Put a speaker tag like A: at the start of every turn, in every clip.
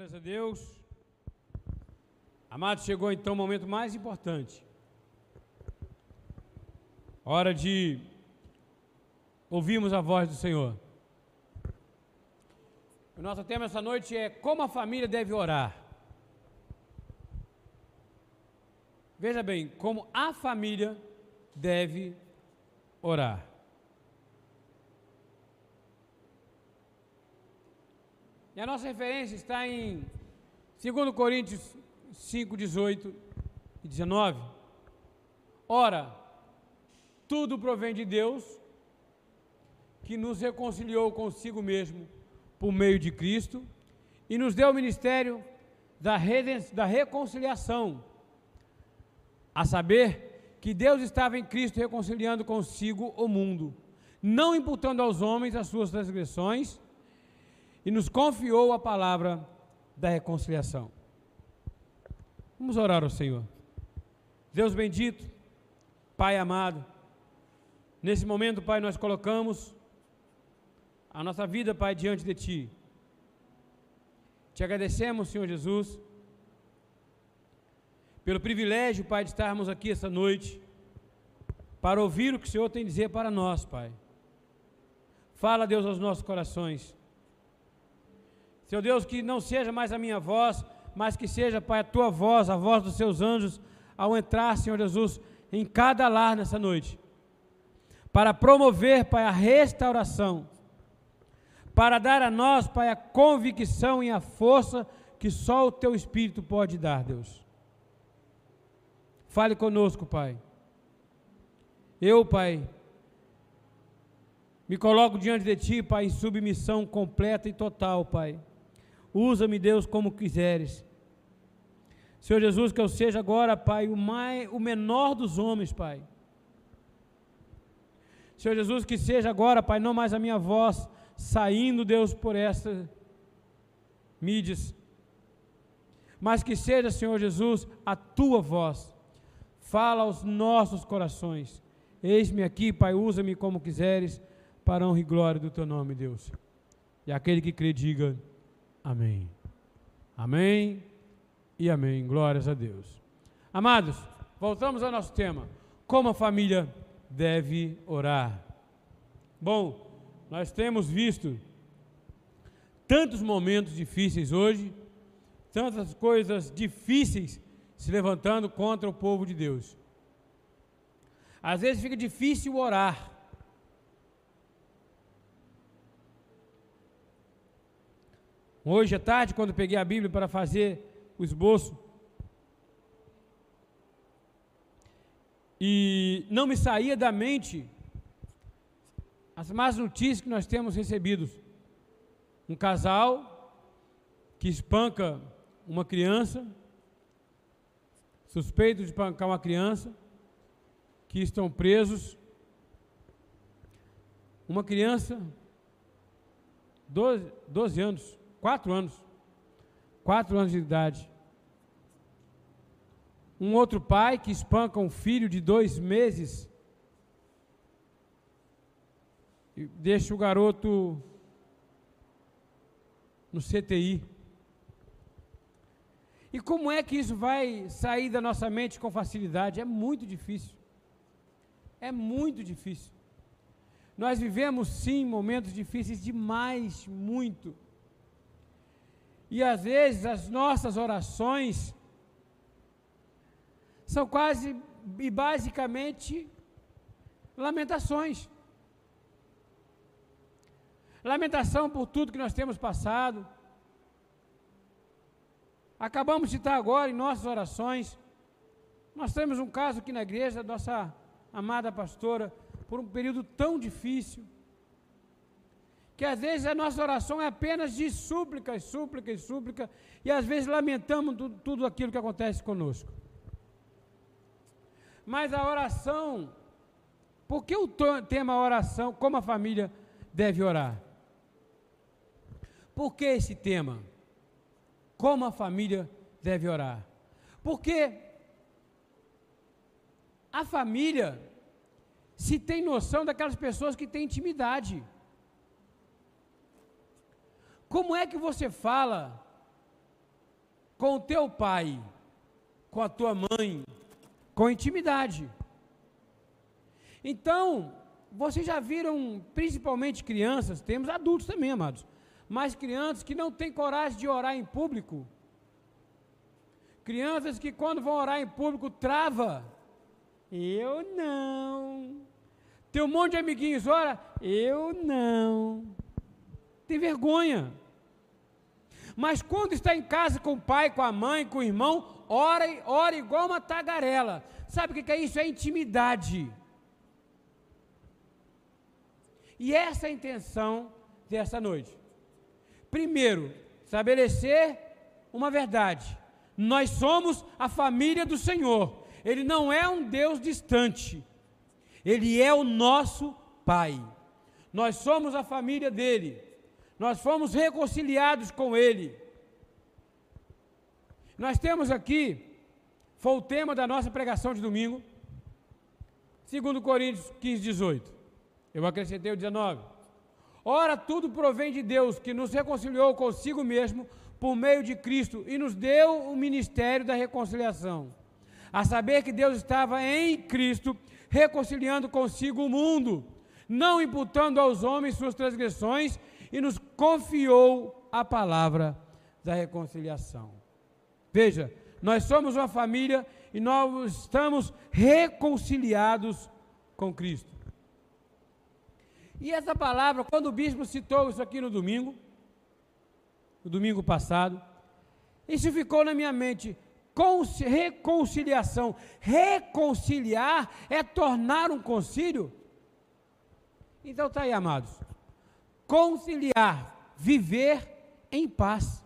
A: Glórias a Deus. Amado, chegou então o momento mais importante. Hora de ouvirmos a voz do Senhor. O nosso tema essa noite é como a família deve orar. Veja bem, como a família deve orar. E a nossa referência está em 2 Coríntios 5, 18 e 19. Ora, tudo provém de Deus, que nos reconciliou consigo mesmo por meio de Cristo e nos deu o ministério da, da reconciliação, a saber que Deus estava em Cristo reconciliando consigo o mundo, não imputando aos homens as suas transgressões, e nos confiou a palavra da reconciliação. Vamos orar ao Senhor. Deus bendito, Pai amado, nesse momento, Pai, nós colocamos a nossa vida, Pai, diante de Ti. Te agradecemos, Senhor Jesus, pelo privilégio, Pai, de estarmos aqui essa noite para ouvir o que o Senhor tem a dizer para nós, Pai. Fala, Deus, aos nossos corações. Senhor Deus, que não seja mais a minha voz, mas que seja, Pai, a tua voz, a voz dos seus anjos, ao entrar, Senhor Jesus, em cada lar nessa noite, para promover, Pai, a restauração, para dar a nós, Pai, a convicção e a força que só o teu Espírito pode dar, Deus. Fale conosco, Pai. Eu, Pai, me coloco diante de Ti, Pai, em submissão completa e total, Pai Usa-me, Deus, como quiseres. Senhor Jesus, que eu seja agora, Pai, o, mais, o menor dos homens, Pai. Senhor Jesus, que seja agora, Pai, não mais a minha voz saindo, Deus, por estas mídias, mas que seja, Senhor Jesus, a tua voz. Fala aos nossos corações. Eis-me aqui, Pai, usa-me como quiseres, para honra e glória do teu nome, Deus. E aquele que crê, diga. Amém. Amém e amém. Glórias a Deus. Amados, voltamos ao nosso tema. Como a família deve orar. Bom, nós temos visto tantos momentos difíceis hoje, tantas coisas difíceis se levantando contra o povo de Deus. Às vezes fica difícil orar. Hoje à tarde, quando peguei a Bíblia para fazer o esboço, e não me saía da mente as más notícias que nós temos recebido. Um casal que espanca uma criança, suspeito de espancar uma criança, que estão presos. Uma criança, 12, 12 anos, Quatro anos. Quatro anos de idade. Um outro pai que espanca um filho de dois meses e deixa o garoto no CTI. E como é que isso vai sair da nossa mente com facilidade? É muito difícil. É muito difícil. Nós vivemos sim momentos difíceis demais, muito. E às vezes as nossas orações são quase e basicamente lamentações. Lamentação por tudo que nós temos passado. Acabamos de citar agora em nossas orações. Nós temos um caso aqui na igreja, nossa amada pastora, por um período tão difícil que às vezes a nossa oração é apenas de súplica, súplica, e súplica, e às vezes lamentamos tudo, tudo aquilo que acontece conosco. Mas a oração, por que o tema oração, como a família deve orar? Por que esse tema? Como a família deve orar? Porque a família se tem noção daquelas pessoas que têm intimidade. Como é que você fala com o teu pai, com a tua mãe, com intimidade. Então, vocês já viram, principalmente crianças, temos adultos também, amados, mas crianças que não têm coragem de orar em público. Crianças que quando vão orar em público trava. Eu não. Tem um monte de amiguinhos, ora, eu não. Tem vergonha. Mas quando está em casa com o pai, com a mãe, com o irmão, ora, ora igual uma tagarela. Sabe o que é isso? É intimidade. E essa é a intenção dessa noite. Primeiro, estabelecer uma verdade. Nós somos a família do Senhor. Ele não é um Deus distante. Ele é o nosso Pai. Nós somos a família dele. Nós fomos reconciliados com ele. Nós temos aqui, foi o tema da nossa pregação de domingo, 2 Coríntios 15, 18. Eu acrescentei o 19. Ora, tudo provém de Deus, que nos reconciliou consigo mesmo por meio de Cristo e nos deu o ministério da reconciliação. A saber que Deus estava em Cristo reconciliando consigo o mundo, não imputando aos homens suas transgressões, e nos confiou a palavra da reconciliação. Veja, nós somos uma família e nós estamos reconciliados com Cristo. E essa palavra, quando o bispo citou isso aqui no domingo, no domingo passado, isso ficou na minha mente reconciliação. Reconciliar é tornar um concílio. Então está aí, amados. Conciliar, viver em paz.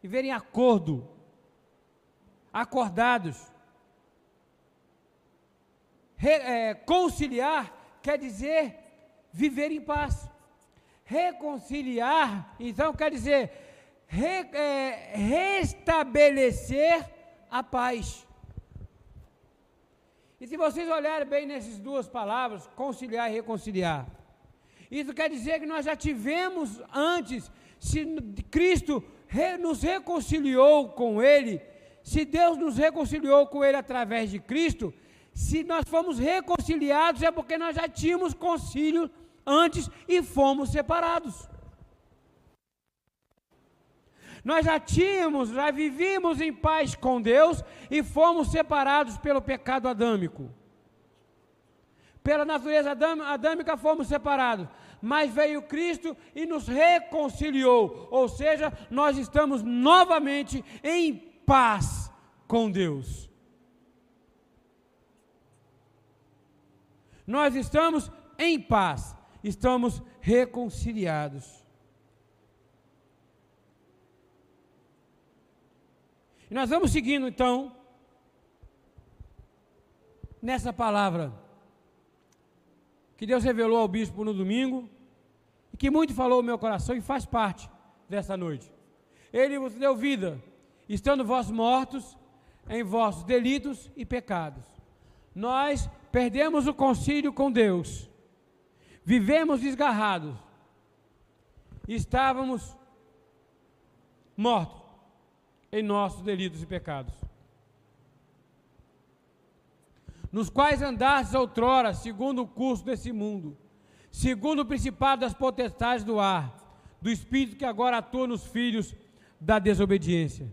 A: Viver em acordo. Acordados. Re, é, conciliar quer dizer viver em paz. Reconciliar, então, quer dizer re, é, restabelecer a paz. E se vocês olharem bem nessas duas palavras, conciliar e reconciliar, isso quer dizer que nós já tivemos antes, se Cristo nos reconciliou com Ele, se Deus nos reconciliou com Ele através de Cristo, se nós fomos reconciliados é porque nós já tínhamos concílio antes e fomos separados. Nós já tínhamos, já vivíamos em paz com Deus e fomos separados pelo pecado adâmico. Pela natureza adâmica fomos separados, mas veio Cristo e nos reconciliou, ou seja, nós estamos novamente em paz com Deus. Nós estamos em paz, estamos reconciliados. E nós vamos seguindo então nessa palavra que Deus revelou ao bispo no domingo e que muito falou no meu coração e faz parte dessa noite. Ele vos deu vida, estando vós mortos em vossos delitos e pecados. Nós perdemos o concílio com Deus, vivemos desgarrados, estávamos mortos em nossos delitos e pecados. Nos quais andastes outrora, segundo o curso desse mundo, segundo o principado das potestades do ar, do espírito que agora atua nos filhos da desobediência,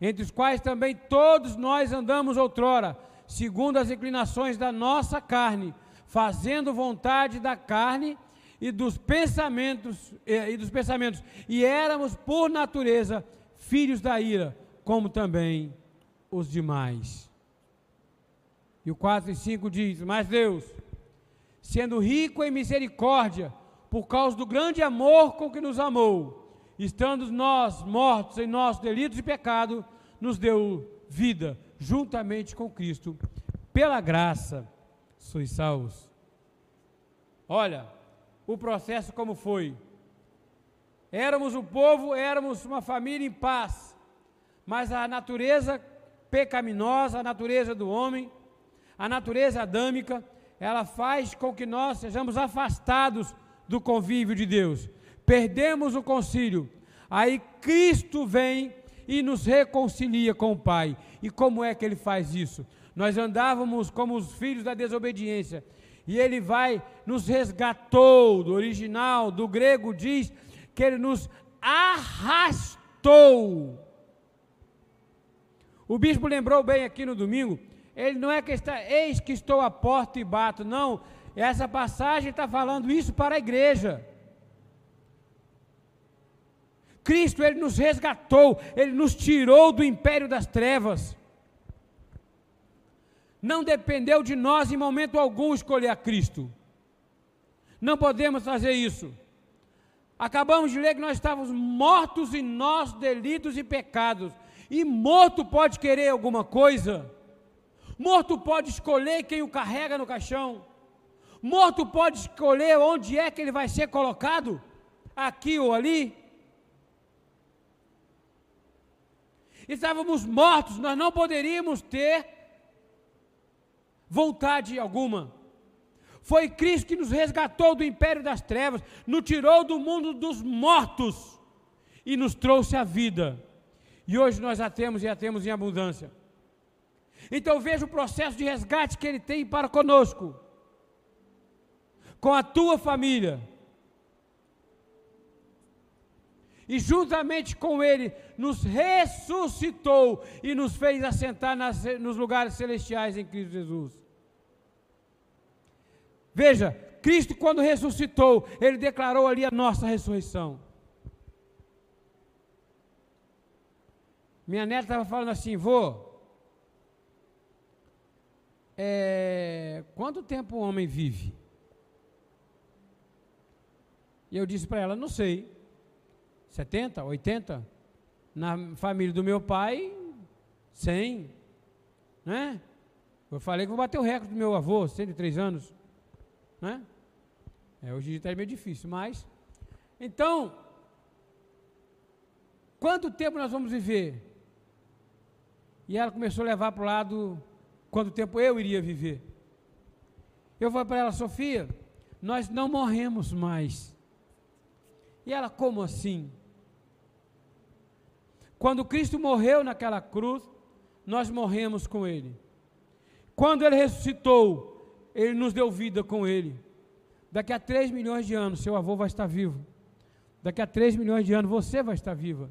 A: entre os quais também todos nós andamos outrora, segundo as inclinações da nossa carne, fazendo vontade da carne e dos pensamentos eh, e dos pensamentos, e éramos por natureza filhos da ira, como também os demais. E o 4 e 5 diz: Mas Deus, sendo rico em misericórdia, por causa do grande amor com que nos amou, estando nós mortos em nossos delitos e pecado, nos deu vida juntamente com Cristo. Pela graça sois salvos. Olha, o processo como foi. Éramos o povo, éramos uma família em paz, mas a natureza pecaminosa, a natureza do homem, a natureza adâmica, ela faz com que nós sejamos afastados do convívio de Deus. Perdemos o concílio. Aí Cristo vem e nos reconcilia com o Pai. E como é que ele faz isso? Nós andávamos como os filhos da desobediência. E ele vai, nos resgatou, do original, do grego diz que ele nos arrastou. O bispo lembrou bem aqui no domingo, ele não é que está, eis que estou à porta e bato, não. Essa passagem está falando isso para a igreja. Cristo, Ele nos resgatou, Ele nos tirou do império das trevas. Não dependeu de nós em momento algum escolher a Cristo. Não podemos fazer isso. Acabamos de ler que nós estávamos mortos em nossos delitos e pecados. E morto pode querer alguma coisa. Morto pode escolher quem o carrega no caixão. Morto pode escolher onde é que ele vai ser colocado, aqui ou ali. Estávamos mortos, nós não poderíamos ter vontade alguma. Foi Cristo que nos resgatou do império das trevas, nos tirou do mundo dos mortos e nos trouxe a vida. E hoje nós a temos e a temos em abundância. Então veja o processo de resgate que ele tem para conosco, com a tua família e juntamente com Ele nos ressuscitou e nos fez assentar nas, nos lugares celestiais em Cristo Jesus. Veja, Cristo, quando ressuscitou, Ele declarou ali a nossa ressurreição. Minha neta estava falando assim, vô, é, quanto tempo o homem vive? E eu disse para ela, não sei. 70, 80. Na família do meu pai, 100. Né? Eu falei que vou bater o recorde do meu avô, 103 anos. Né? É, hoje em dia está meio difícil, mas. Então, quanto tempo nós vamos viver? E ela começou a levar para o lado quanto tempo eu iria viver. Eu falei para ela, Sofia, nós não morremos mais. E ela, como assim? Quando Cristo morreu naquela cruz, nós morremos com Ele. Quando Ele ressuscitou, Ele nos deu vida com Ele. Daqui a 3 milhões de anos, seu avô vai estar vivo. Daqui a 3 milhões de anos, você vai estar viva.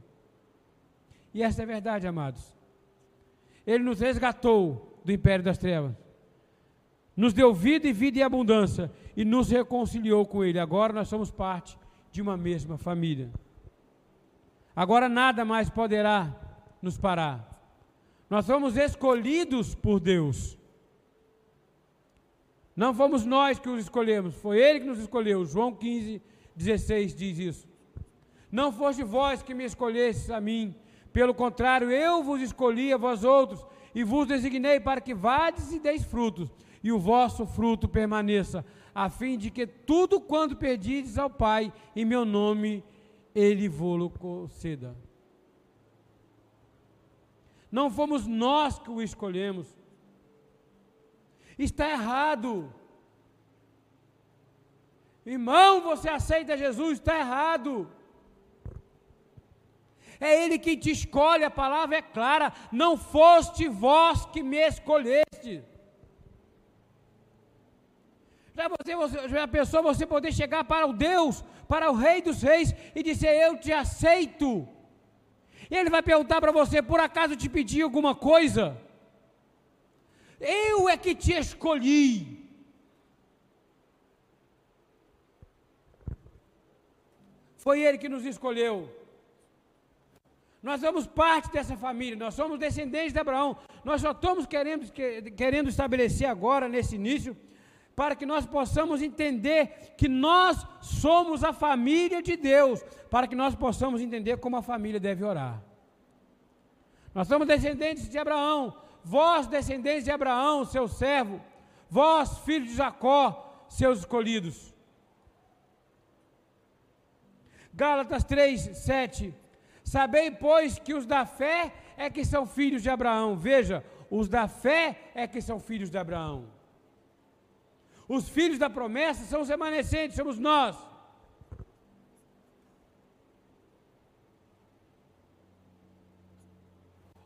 A: E essa é a verdade, amados. Ele nos resgatou do império das trevas. Nos deu vida e vida em abundância. E nos reconciliou com Ele. Agora nós somos parte de uma mesma família. Agora nada mais poderá nos parar. Nós fomos escolhidos por Deus. Não fomos nós que os escolhemos, foi Ele que nos escolheu. João 15, 16 diz isso. Não foste vós que me escolhestes a mim, pelo contrário, eu vos escolhi a vós outros, e vos designei para que vades e deis frutos, e o vosso fruto permaneça, a fim de que tudo quanto pedides ao Pai, em meu nome, ele vô-lo conceda. Não fomos nós que o escolhemos. Está errado. Irmão, você aceita Jesus, está errado. É Ele quem te escolhe, a palavra é clara. Não foste vós que me escolheste. Já você, você, já pensou você poder chegar para o Deus, para o Rei dos Reis e dizer: Eu te aceito. E ele vai perguntar para você: Por acaso te pedi alguma coisa? Eu é que te escolhi. Foi ele que nos escolheu. Nós somos parte dessa família, nós somos descendentes de Abraão. Nós só estamos querendo, querendo estabelecer agora, nesse início, para que nós possamos entender que nós somos a família de Deus, para que nós possamos entender como a família deve orar. Nós somos descendentes de Abraão, vós descendentes de Abraão, seu servo, vós filhos de Jacó, seus escolhidos. Gálatas 3, 7. Sabei, pois, que os da fé é que são filhos de Abraão. Veja, os da fé é que são filhos de Abraão. Os filhos da promessa são os remanescentes, somos nós.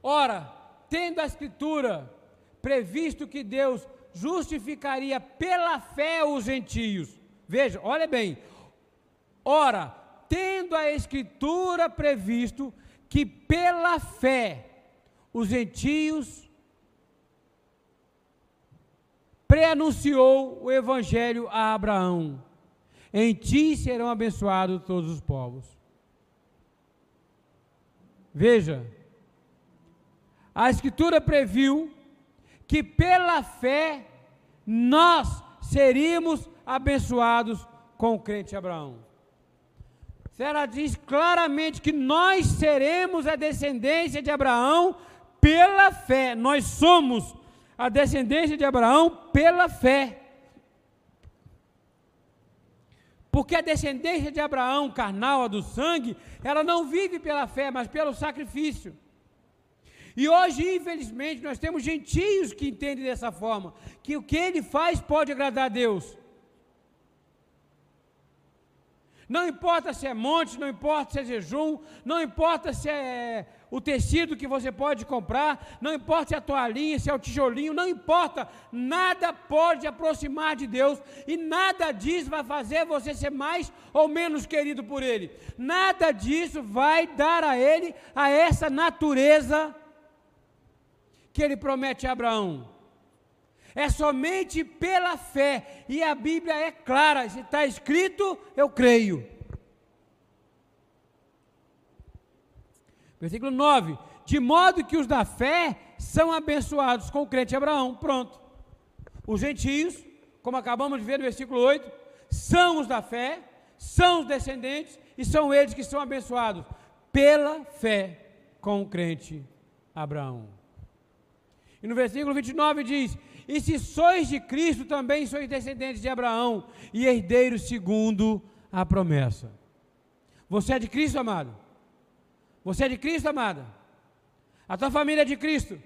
A: Ora, tendo a Escritura previsto que Deus justificaria pela fé os gentios. Veja, olha bem. Ora, tendo a Escritura previsto que pela fé os gentios preanunciou o evangelho a Abraão. Em ti serão abençoados todos os povos. Veja, a Escritura previu que pela fé nós seríamos abençoados com o crente Abraão. Ela diz claramente que nós seremos a descendência de Abraão pela fé. Nós somos a descendência de Abraão pela fé. Porque a descendência de Abraão, carnal, a do sangue, ela não vive pela fé, mas pelo sacrifício. E hoje, infelizmente, nós temos gentios que entendem dessa forma, que o que ele faz pode agradar a Deus. Não importa se é monte, não importa se é jejum, não importa se é o tecido que você pode comprar, não importa se é a toalhinha, se é o tijolinho, não importa, nada pode aproximar de Deus e nada disso vai fazer você ser mais ou menos querido por Ele. Nada disso vai dar a Ele a essa natureza que ele promete a Abraão. É somente pela fé, e a Bíblia é clara, se está escrito, eu creio. Versículo 9: De modo que os da fé são abençoados com o crente Abraão. Pronto. Os gentios, como acabamos de ver no versículo 8, são os da fé, são os descendentes e são eles que são abençoados pela fé com o crente Abraão. E no versículo 29 diz: E se sois de Cristo, também sois descendentes de Abraão e herdeiros segundo a promessa. Você é de Cristo, amado? Você é de Cristo, amada? A tua família é de Cristo.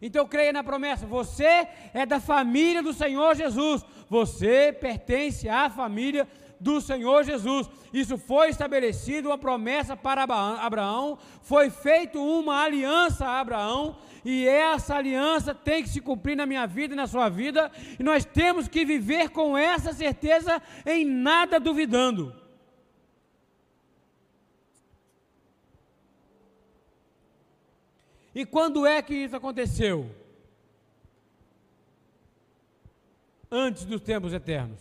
A: Então creia na promessa. Você é da família do Senhor Jesus. Você pertence à família do Senhor Jesus. Isso foi estabelecido uma promessa para Abraão, foi feita uma aliança a Abraão, e essa aliança tem que se cumprir na minha vida e na sua vida, e nós temos que viver com essa certeza, em nada duvidando. E quando é que isso aconteceu? Antes dos tempos eternos.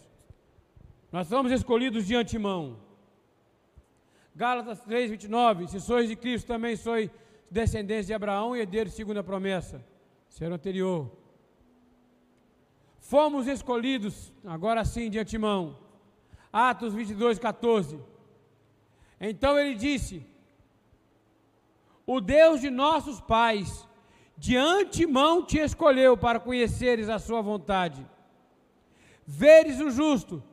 A: Nós somos escolhidos de antemão. Gálatas 3, 29. Se sois de Cristo, também sois descendentes de Abraão e herdeiros segundo a promessa. Ser anterior. Fomos escolhidos, agora sim, de antemão. Atos 22, 14. Então ele disse: O Deus de nossos pais, de antemão te escolheu para conheceres a sua vontade. Veres o justo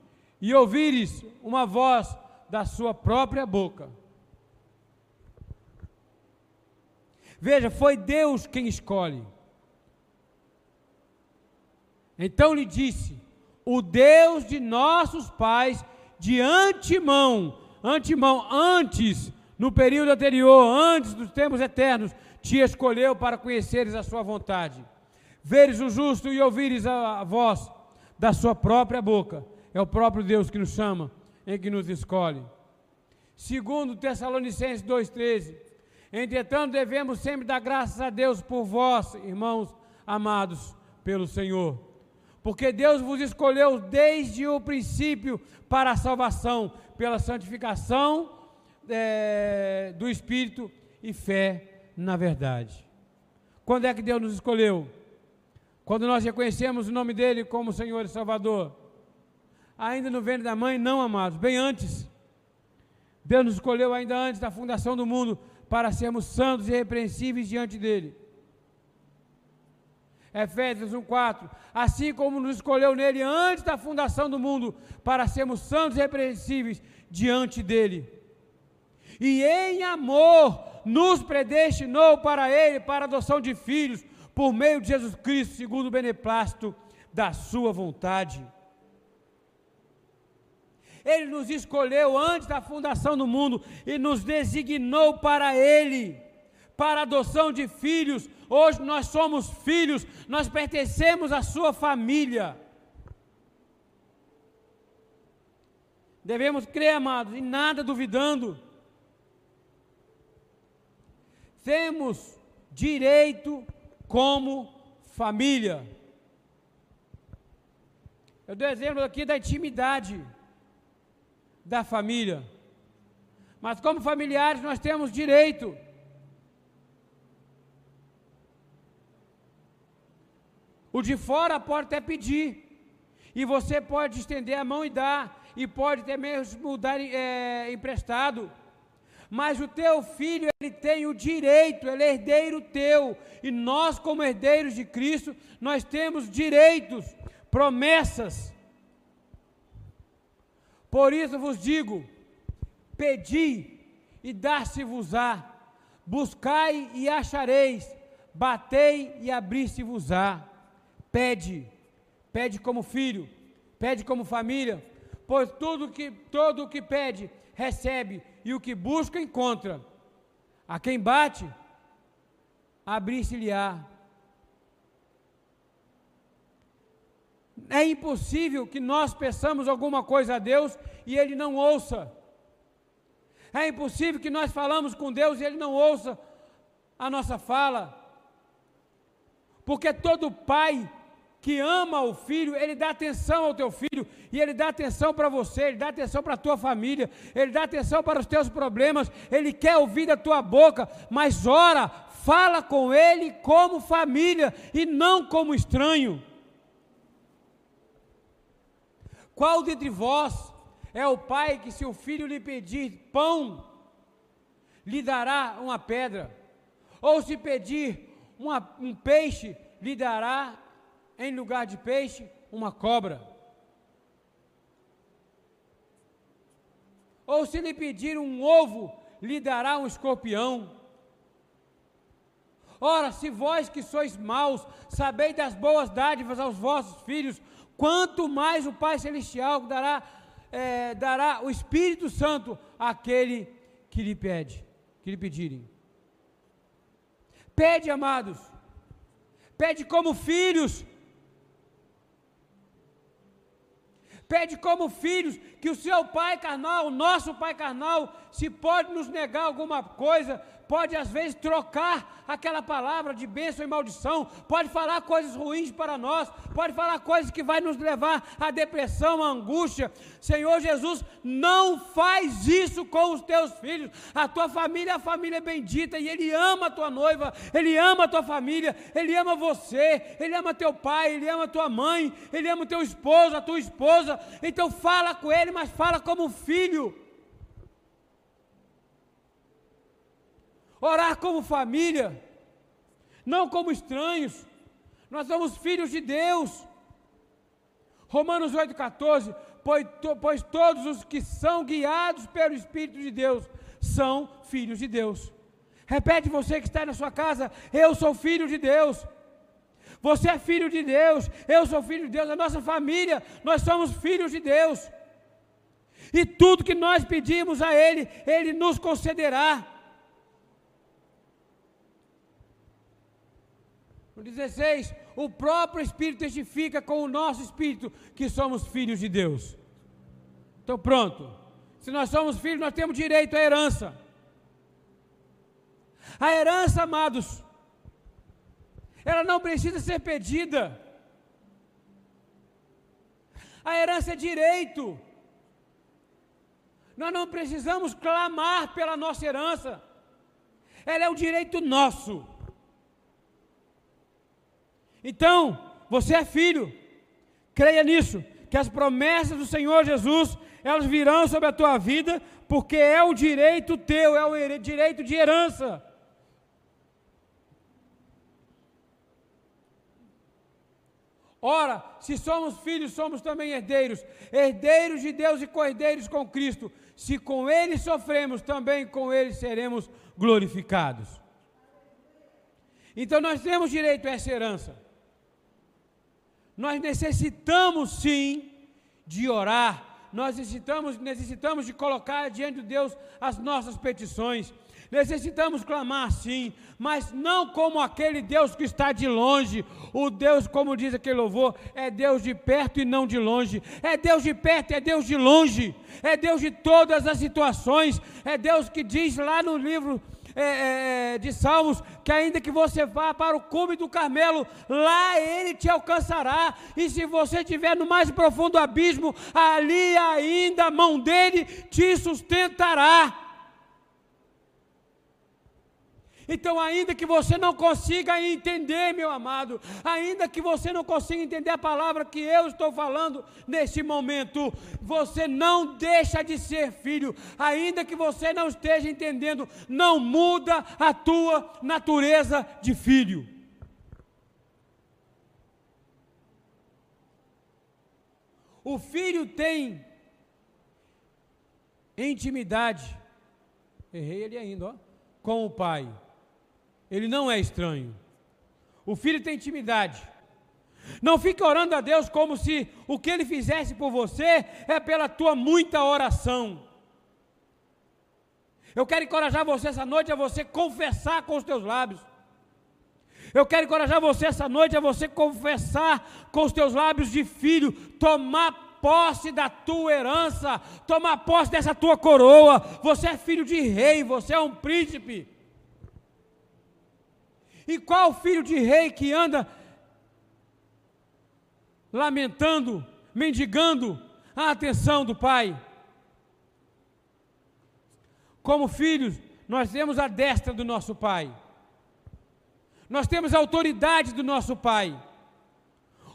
A: e ouvires uma voz da sua própria boca. Veja, foi Deus quem escolhe. Então lhe disse: O Deus de nossos pais, de antemão, antemão, antes, no período anterior, antes dos tempos eternos, te escolheu para conheceres a sua vontade. Veres o justo e ouvires a voz da sua própria boca é o próprio Deus que nos chama, em que nos escolhe. Segundo Tessalonicenses 2,13, entretanto devemos sempre dar graças a Deus por vós, irmãos amados pelo Senhor, porque Deus vos escolheu desde o princípio para a salvação, pela santificação é, do Espírito e fé na verdade. Quando é que Deus nos escolheu? Quando nós reconhecemos o nome dEle como Senhor e Salvador ainda no ventre da mãe, não, amados, bem antes. Deus nos escolheu ainda antes da fundação do mundo para sermos santos e irrepreensíveis diante dele. Efésios 1:4. Assim como nos escolheu nele antes da fundação do mundo para sermos santos e irrepreensíveis diante dele. E em amor nos predestinou para ele para adoção de filhos por meio de Jesus Cristo, segundo o beneplácito da sua vontade ele nos escolheu antes da fundação do mundo e nos designou para Ele, para adoção de filhos. Hoje nós somos filhos, nós pertencemos à sua família. Devemos crer, amados, e nada duvidando. Temos direito como família. Eu dou exemplo aqui da intimidade da família. Mas como familiares nós temos direito. O de fora pode até pedir. E você pode estender a mão e dar. E pode até mesmo dar é, emprestado. Mas o teu filho, ele tem o direito, ele é herdeiro teu. E nós, como herdeiros de Cristo, nós temos direitos, promessas. Por isso vos digo: pedi e dar-se-vos-á, buscai e achareis, batei e abri-se-vos-á. Pede, pede como filho, pede como família, pois tudo que todo o que pede recebe e o que busca encontra. A quem bate, abrir-se-lhe-á. É impossível que nós peçamos alguma coisa a Deus e Ele não ouça. É impossível que nós falamos com Deus e Ele não ouça a nossa fala. Porque todo pai que ama o filho, ele dá atenção ao teu filho, e ele dá atenção para você, ele dá atenção para a tua família, ele dá atenção para os teus problemas, ele quer ouvir da tua boca, mas ora, fala com ele como família e não como estranho. Qual dentre vós é o pai que, se o filho lhe pedir pão, lhe dará uma pedra? Ou se pedir uma, um peixe, lhe dará, em lugar de peixe, uma cobra? Ou se lhe pedir um ovo, lhe dará um escorpião? Ora, se vós que sois maus, sabeis das boas dádivas aos vossos filhos, quanto mais o Pai Celestial dará, é, dará o Espírito Santo àquele que lhe pede, que lhe pedirem. Pede, amados, pede como filhos, pede como filhos, que o seu pai carnal, o nosso pai carnal, se pode nos negar alguma coisa, pode às vezes trocar aquela palavra de bênção e maldição, pode falar coisas ruins para nós, pode falar coisas que vai nos levar à depressão, à angústia. Senhor Jesus, não faz isso com os teus filhos. A tua família é a família bendita e ele ama a tua noiva, ele ama a tua família, ele ama você, ele ama teu pai, ele ama tua mãe, ele ama teu esposo, a tua esposa. Então fala com ele, mas fala como filho. Orar como família, não como estranhos. Nós somos filhos de Deus. Romanos 8,14, pois, pois todos os que são guiados pelo Espírito de Deus são filhos de Deus. Repete você que está na sua casa, eu sou filho de Deus. Você é filho de Deus, eu sou filho de Deus, a nossa família, nós somos filhos de Deus. E tudo que nós pedimos a Ele, Ele nos concederá. 16, o próprio Espírito testifica com o nosso Espírito que somos filhos de Deus. Então, pronto. Se nós somos filhos, nós temos direito à herança. A herança, amados, ela não precisa ser pedida. A herança é direito. Nós não precisamos clamar pela nossa herança. Ela é um direito nosso. Então, você é filho, creia nisso, que as promessas do Senhor Jesus, elas virão sobre a tua vida, porque é o direito teu, é o direito de herança. Ora, se somos filhos, somos também herdeiros, herdeiros de Deus e co-herdeiros com Cristo. Se com Ele sofremos, também com Ele seremos glorificados. Então nós temos direito a essa herança. Nós necessitamos sim de orar, nós necessitamos, necessitamos de colocar diante de Deus as nossas petições. Necessitamos clamar sim, mas não como aquele Deus que está de longe. O Deus, como diz aquele louvor, é Deus de perto e não de longe. É Deus de perto é Deus de longe. É Deus de todas as situações. É Deus que diz lá no livro é, é, é, de Salmos, que ainda que você vá para o cume do Carmelo, lá ele te alcançará, e se você estiver no mais profundo abismo, ali ainda a mão dele te sustentará. Então, ainda que você não consiga entender, meu amado, ainda que você não consiga entender a palavra que eu estou falando neste momento, você não deixa de ser filho, ainda que você não esteja entendendo, não muda a tua natureza de filho. O filho tem intimidade, errei ele ainda, ó, com o pai. Ele não é estranho. O filho tem intimidade. Não fique orando a Deus como se o que ele fizesse por você é pela tua muita oração. Eu quero encorajar você essa noite a você confessar com os teus lábios. Eu quero encorajar você essa noite a você confessar com os teus lábios de filho, tomar posse da tua herança, tomar posse dessa tua coroa. Você é filho de rei, você é um príncipe. E qual filho de rei que anda lamentando, mendigando a atenção do pai? Como filhos, nós temos a destra do nosso pai. Nós temos a autoridade do nosso pai.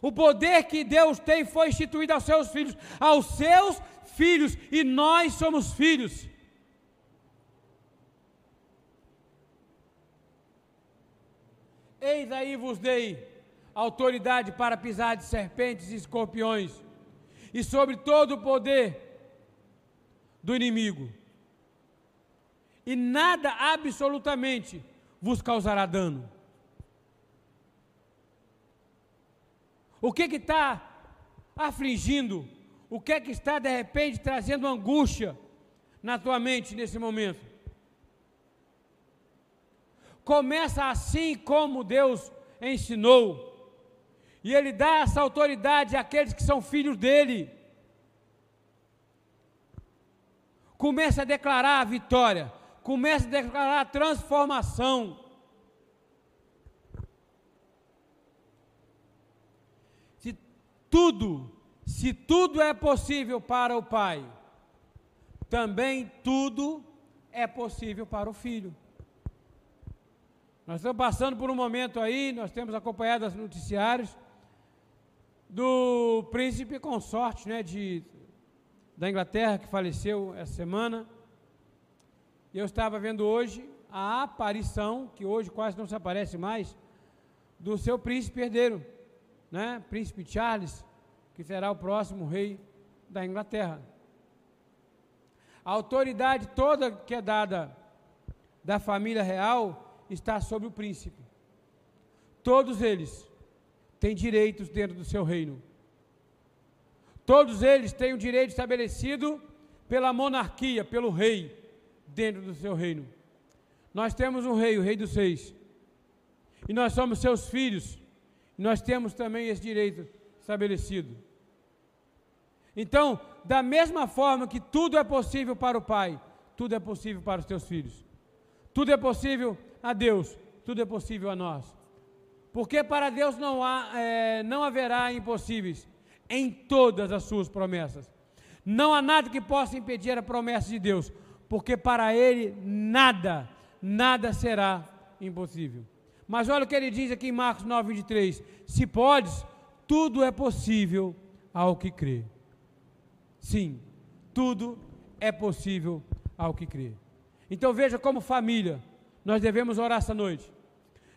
A: O poder que Deus tem foi instituído aos seus filhos, aos seus filhos, e nós somos filhos. Eis aí vos dei autoridade para pisar de serpentes e escorpiões, e sobre todo o poder do inimigo. E nada absolutamente vos causará dano. O que está afligindo? O que, que está de repente trazendo angústia na tua mente nesse momento? Começa assim como Deus ensinou. E Ele dá essa autoridade àqueles que são filhos dele. Começa a declarar a vitória, começa a declarar a transformação. Se tudo, se tudo é possível para o Pai, também tudo é possível para o Filho. Nós estamos passando por um momento aí, nós temos acompanhado os noticiários do príncipe consorte né, de, da Inglaterra que faleceu essa semana. E eu estava vendo hoje a aparição, que hoje quase não se aparece mais, do seu príncipe herdeiro, né, príncipe Charles, que será o próximo rei da Inglaterra. A autoridade toda que é dada da família real está sobre o príncipe. Todos eles têm direitos dentro do seu reino. Todos eles têm o direito estabelecido pela monarquia, pelo rei, dentro do seu reino. Nós temos um rei, o rei dos seis. E nós somos seus filhos. E nós temos também esse direito estabelecido. Então, da mesma forma que tudo é possível para o pai, tudo é possível para os teus filhos. Tudo é possível a Deus, tudo é possível a nós. Porque para Deus não, há, é, não haverá impossíveis em todas as suas promessas. Não há nada que possa impedir a promessa de Deus, porque para Ele nada, nada será impossível. Mas olha o que ele diz aqui em Marcos 9, 23: Se podes, tudo é possível ao que crê. Sim, tudo é possível ao que crê. Então veja como família, nós devemos orar essa noite.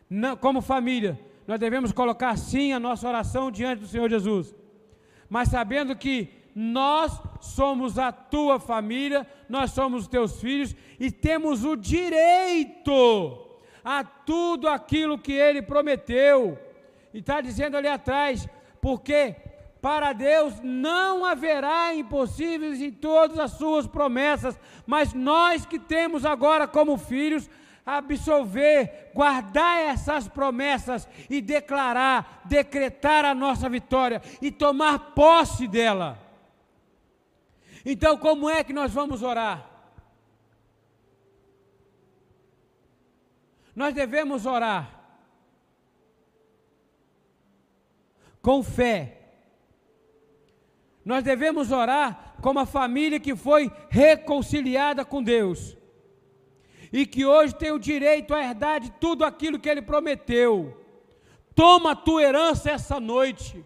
A: Não, como família, nós devemos colocar sim a nossa oração diante do Senhor Jesus, mas sabendo que nós somos a tua família, nós somos os teus filhos e temos o direito a tudo aquilo que ele prometeu. E está dizendo ali atrás, porque Para Deus não haverá impossíveis em todas as suas promessas, mas nós que temos agora como filhos, absolver, guardar essas promessas e declarar, decretar a nossa vitória e tomar posse dela. Então, como é que nós vamos orar? Nós devemos orar com fé. Nós devemos orar como a família que foi reconciliada com Deus e que hoje tem o direito a herdar de tudo aquilo que Ele prometeu. Toma a tua herança essa noite.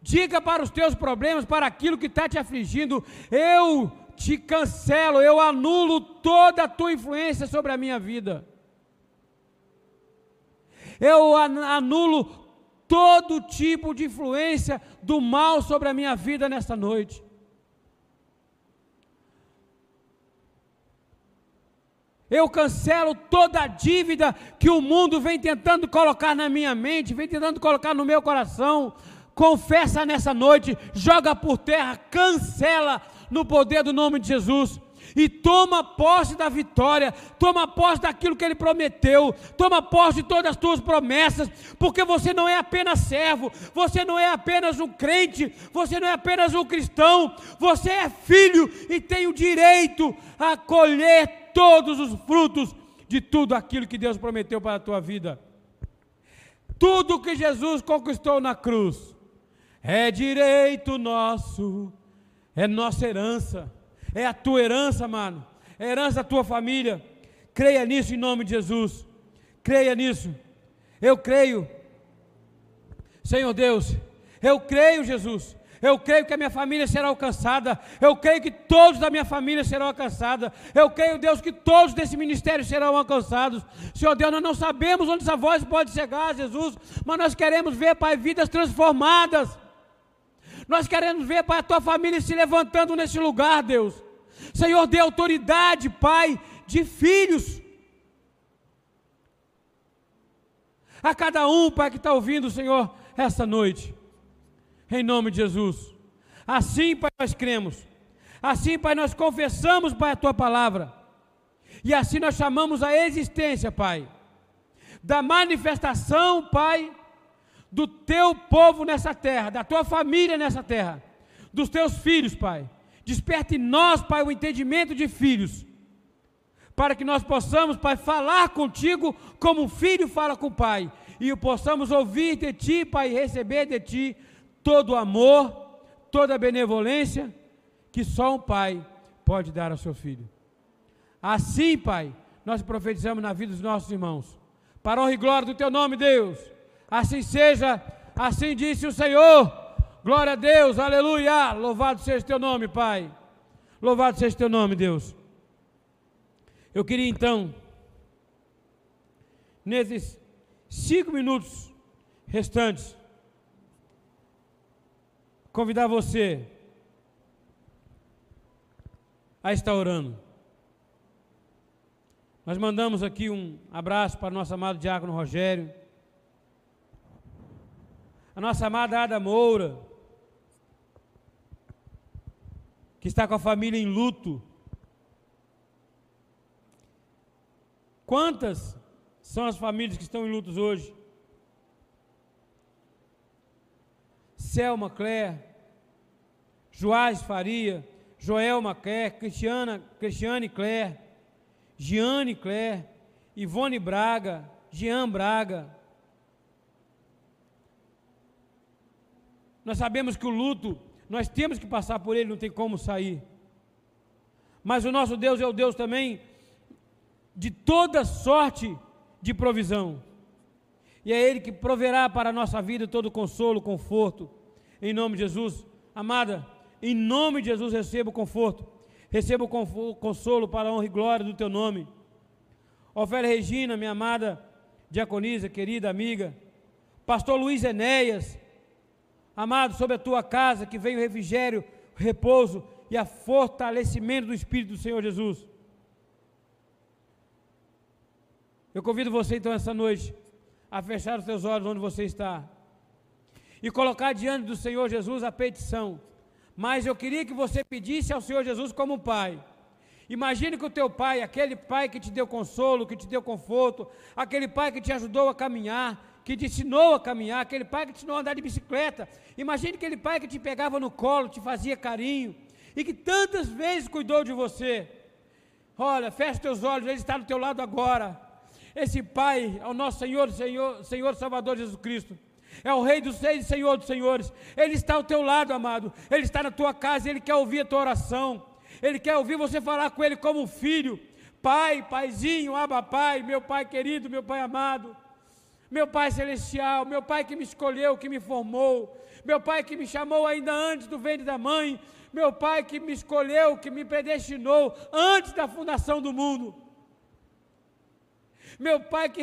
A: Diga para os teus problemas, para aquilo que está te afligindo, eu te cancelo, eu anulo toda a tua influência sobre a minha vida. Eu anulo todo tipo de influência do mal sobre a minha vida nesta noite. Eu cancelo toda a dívida que o mundo vem tentando colocar na minha mente, vem tentando colocar no meu coração. Confessa nessa noite, joga por terra, cancela no poder do nome de Jesus. E toma posse da vitória, toma posse daquilo que Ele prometeu, toma posse de todas as tuas promessas, porque você não é apenas servo, você não é apenas um crente, você não é apenas um cristão, você é filho e tem o direito a colher todos os frutos de tudo aquilo que Deus prometeu para a tua vida. Tudo que Jesus conquistou na cruz é direito nosso é nossa herança, é a tua herança, mano, é herança da tua família. Creia nisso em nome de Jesus, creia nisso. Eu creio, Senhor Deus, eu creio, Jesus. Eu creio que a minha família será alcançada. Eu creio que todos da minha família serão alcançados. Eu creio, Deus, que todos desse ministério serão alcançados. Senhor Deus, nós não sabemos onde essa voz pode chegar, Jesus, mas nós queremos ver, Pai, vidas transformadas. Nós queremos ver, Pai, a tua família se levantando nesse lugar, Deus. Senhor, dê autoridade, Pai, de filhos. A cada um, Pai, que está ouvindo, Senhor, essa noite. Em nome de Jesus. Assim, Pai, nós cremos. Assim, Pai, nós confessamos, Pai, a tua palavra. E assim nós chamamos a existência, Pai, da manifestação, Pai, do teu povo nessa terra, da tua família nessa terra, dos teus filhos, Pai. Desperte em nós, Pai, o entendimento de filhos, para que nós possamos, Pai, falar contigo como um filho fala com o Pai, e possamos ouvir de Ti, Pai, e receber de Ti todo o amor, toda benevolência que só um Pai pode dar ao seu filho. Assim, Pai, nós profetizamos na vida dos nossos irmãos. Para honra e glória do Teu nome, Deus Assim seja, assim disse o Senhor. Glória a Deus, aleluia. Louvado seja teu nome, Pai. Louvado seja teu nome, Deus. Eu queria então, nesses cinco minutos restantes, convidar você a estar orando. Nós mandamos aqui um abraço para o nosso amado diácono Rogério a nossa amada Ada Moura, que está com a família em luto. Quantas são as famílias que estão em lutos hoje? Selma Claire, Joás Faria, Joelma Claire, Cristiana, Cristiane Claire, Giane Claire, Ivone Braga, Jean Braga, Nós sabemos que o luto, nós temos que passar por ele, não tem como sair. Mas o nosso Deus é o Deus também de toda sorte de provisão. E é Ele que proverá para a nossa vida todo consolo, conforto. Em nome de Jesus. Amada, em nome de Jesus receba o conforto. Receba o consolo para a honra e glória do Teu nome. Ofélia Regina, minha amada diaconisa, querida amiga. Pastor Luiz Enéas, Amado, sobre a tua casa que venha o refrigério, o repouso e a fortalecimento do Espírito do Senhor Jesus. Eu convido você então essa noite a fechar os teus olhos onde você está e colocar diante do Senhor Jesus a petição. Mas eu queria que você pedisse ao Senhor Jesus como pai. Imagine que o teu pai, aquele pai que te deu consolo, que te deu conforto, aquele pai que te ajudou a caminhar, que te ensinou a caminhar, aquele pai que te ensinou a andar de bicicleta. Imagine aquele pai que te pegava no colo, te fazia carinho e que tantas vezes cuidou de você. Olha, fecha teus olhos, ele está do teu lado agora. Esse pai é o nosso Senhor, Senhor, Senhor Salvador Jesus Cristo. É o Rei dos Reis Senhor dos Senhores. Ele está ao teu lado, amado. Ele está na tua casa, ele quer ouvir a tua oração. Ele quer ouvir você falar com ele como filho. Pai, paizinho, aba pai, meu pai querido, meu pai amado. Meu pai celestial, meu pai que me escolheu, que me formou. Meu pai que me chamou ainda antes do ventre da mãe. Meu pai que me escolheu, que me predestinou antes da fundação do mundo meu Pai que,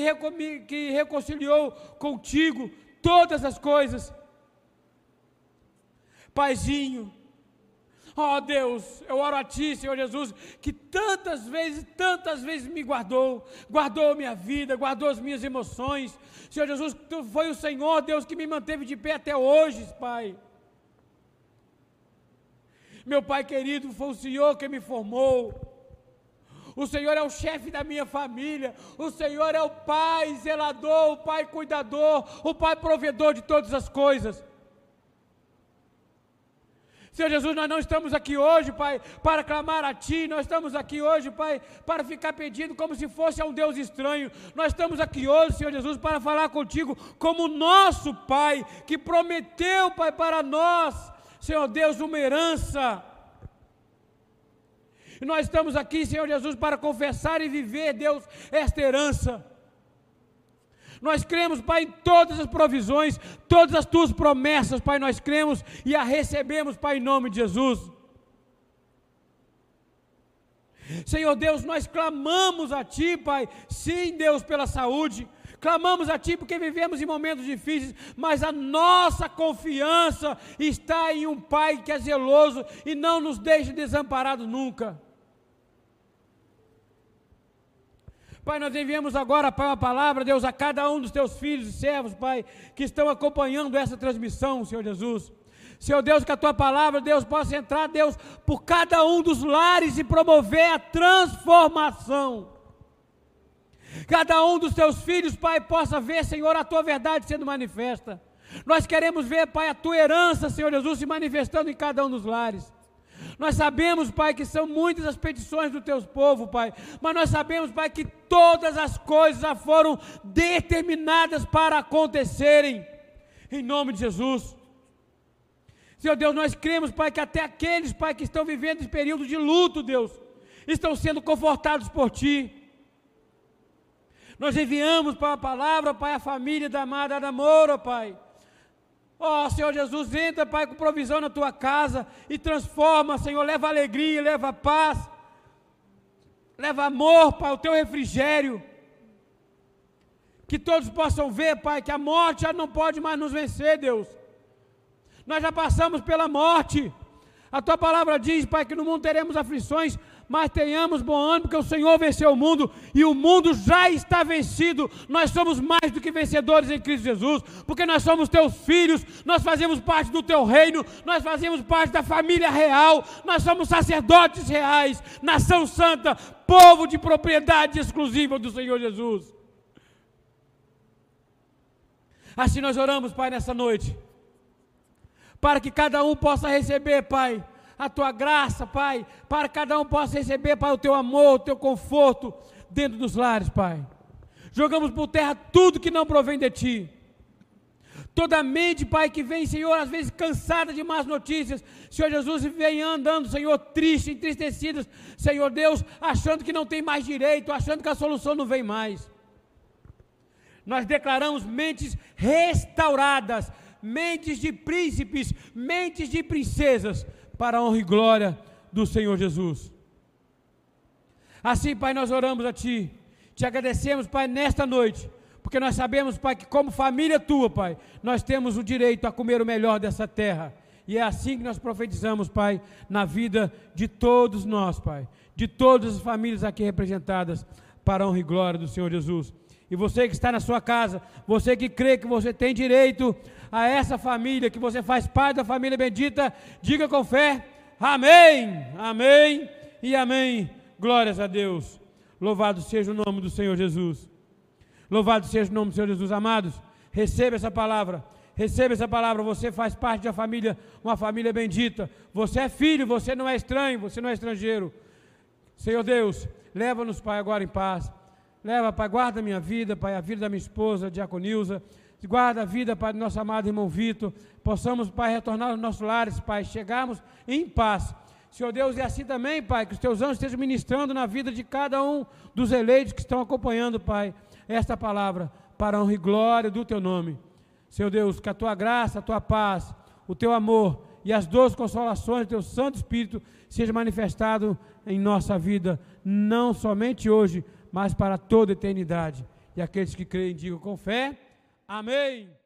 A: que reconciliou contigo todas as coisas. Paizinho, ó oh Deus, eu oro a Ti, Senhor Jesus, que tantas vezes, tantas vezes me guardou, guardou minha vida, guardou as minhas emoções. Senhor Jesus, Tu foi o Senhor, Deus, que me manteve de pé até hoje, Pai. Meu Pai querido, foi o Senhor que me formou. O Senhor é o chefe da minha família. O Senhor é o Pai zelador, o Pai cuidador, o Pai provedor de todas as coisas. Senhor Jesus, nós não estamos aqui hoje, Pai, para clamar a Ti, nós estamos aqui hoje, Pai, para ficar pedindo como se fosse a um Deus estranho. Nós estamos aqui hoje, Senhor Jesus, para falar contigo como nosso Pai, que prometeu, Pai, para nós, Senhor Deus, uma herança e nós estamos aqui, Senhor Jesus, para confessar e viver, Deus, esta herança. Nós cremos, Pai, em todas as provisões, todas as tuas promessas, Pai, nós cremos e a recebemos, Pai, em nome de Jesus. Senhor Deus, nós clamamos a Ti, Pai, sim, Deus, pela saúde, clamamos a Ti porque vivemos em momentos difíceis, mas a nossa confiança está em um Pai que é zeloso e não nos deixa desamparados nunca. Pai, nós enviamos agora, Pai, uma palavra, Deus, a cada um dos teus filhos e servos, Pai, que estão acompanhando essa transmissão, Senhor Jesus. Senhor Deus, que a tua palavra, Deus, possa entrar, Deus, por cada um dos lares e promover a transformação. Cada um dos teus filhos, Pai, possa ver, Senhor, a tua verdade sendo manifesta. Nós queremos ver, Pai, a tua herança, Senhor Jesus, se manifestando em cada um dos lares. Nós sabemos, Pai, que são muitas as petições do teu povo, Pai, mas nós sabemos, Pai, que todas as coisas já foram determinadas para acontecerem, em nome de Jesus. Senhor Deus, nós cremos, Pai, que até aqueles, Pai, que estão vivendo esse período de luto, Deus, estão sendo confortados por Ti. Nós enviamos, Pai, a palavra, Pai, a família da amada Ada Moura, Pai Ó oh, Senhor Jesus, entra, Pai, com provisão na tua casa e transforma, Senhor, leva alegria, leva paz, leva amor, Pai, o teu refrigério. Que todos possam ver, Pai, que a morte já não pode mais nos vencer, Deus. Nós já passamos pela morte. A tua palavra diz, Pai, que no mundo teremos aflições, mas tenhamos bom ânimo, porque o Senhor venceu o mundo e o mundo já está vencido. Nós somos mais do que vencedores em Cristo Jesus, porque nós somos teus filhos, nós fazemos parte do teu reino, nós fazemos parte da família real, nós somos sacerdotes reais, nação santa, povo de propriedade exclusiva do Senhor Jesus. Assim nós oramos, Pai, nessa noite, para que cada um possa receber, Pai, a tua graça, Pai, para que cada um possa receber, Pai, o teu amor, o teu conforto dentro dos lares, Pai. Jogamos por terra tudo que não provém de Ti. Toda mente, Pai, que vem, Senhor, às vezes cansada de más notícias, Senhor Jesus, vem andando, Senhor, triste, entristecidas, Senhor Deus, achando que não tem mais direito, achando que a solução não vem mais. Nós declaramos mentes restauradas, mentes de príncipes, mentes de princesas, para a honra e glória do Senhor Jesus. Assim, Pai, nós oramos a Ti, te agradecemos, Pai, nesta noite, porque nós sabemos, Pai, que como família Tua, Pai, nós temos o direito a comer o melhor dessa terra. E é assim que nós profetizamos, Pai, na vida de todos nós, Pai, de todas as famílias aqui representadas, para a honra e glória do Senhor Jesus. E você que está na sua casa, você que crê que você tem direito a essa família, que você faz parte da família bendita, diga com fé: Amém, Amém e Amém. Glórias a Deus. Louvado seja o nome do Senhor Jesus. Louvado seja o nome do Senhor Jesus. Amados, receba essa palavra. Receba essa palavra. Você faz parte da família, uma família bendita. Você é filho, você não é estranho, você não é estrangeiro. Senhor Deus, leva-nos, Pai, agora em paz. Leva, Pai, guarda minha vida, Pai, a vida da minha esposa, Diaconilza. Guarda a vida, Pai, do nosso amado irmão Vitor. Possamos, Pai, retornar aos nossos lares, Pai, chegarmos em paz. Senhor Deus, e assim também, Pai, que os teus anjos estejam ministrando na vida de cada um dos eleitos que estão acompanhando, Pai, esta palavra, para honra e glória do teu nome. Senhor Deus, que a tua graça, a tua paz, o teu amor e as duas consolações do teu Santo Espírito sejam manifestado em nossa vida, não somente hoje, mas para toda eternidade. E aqueles que creem, digam com fé: Amém.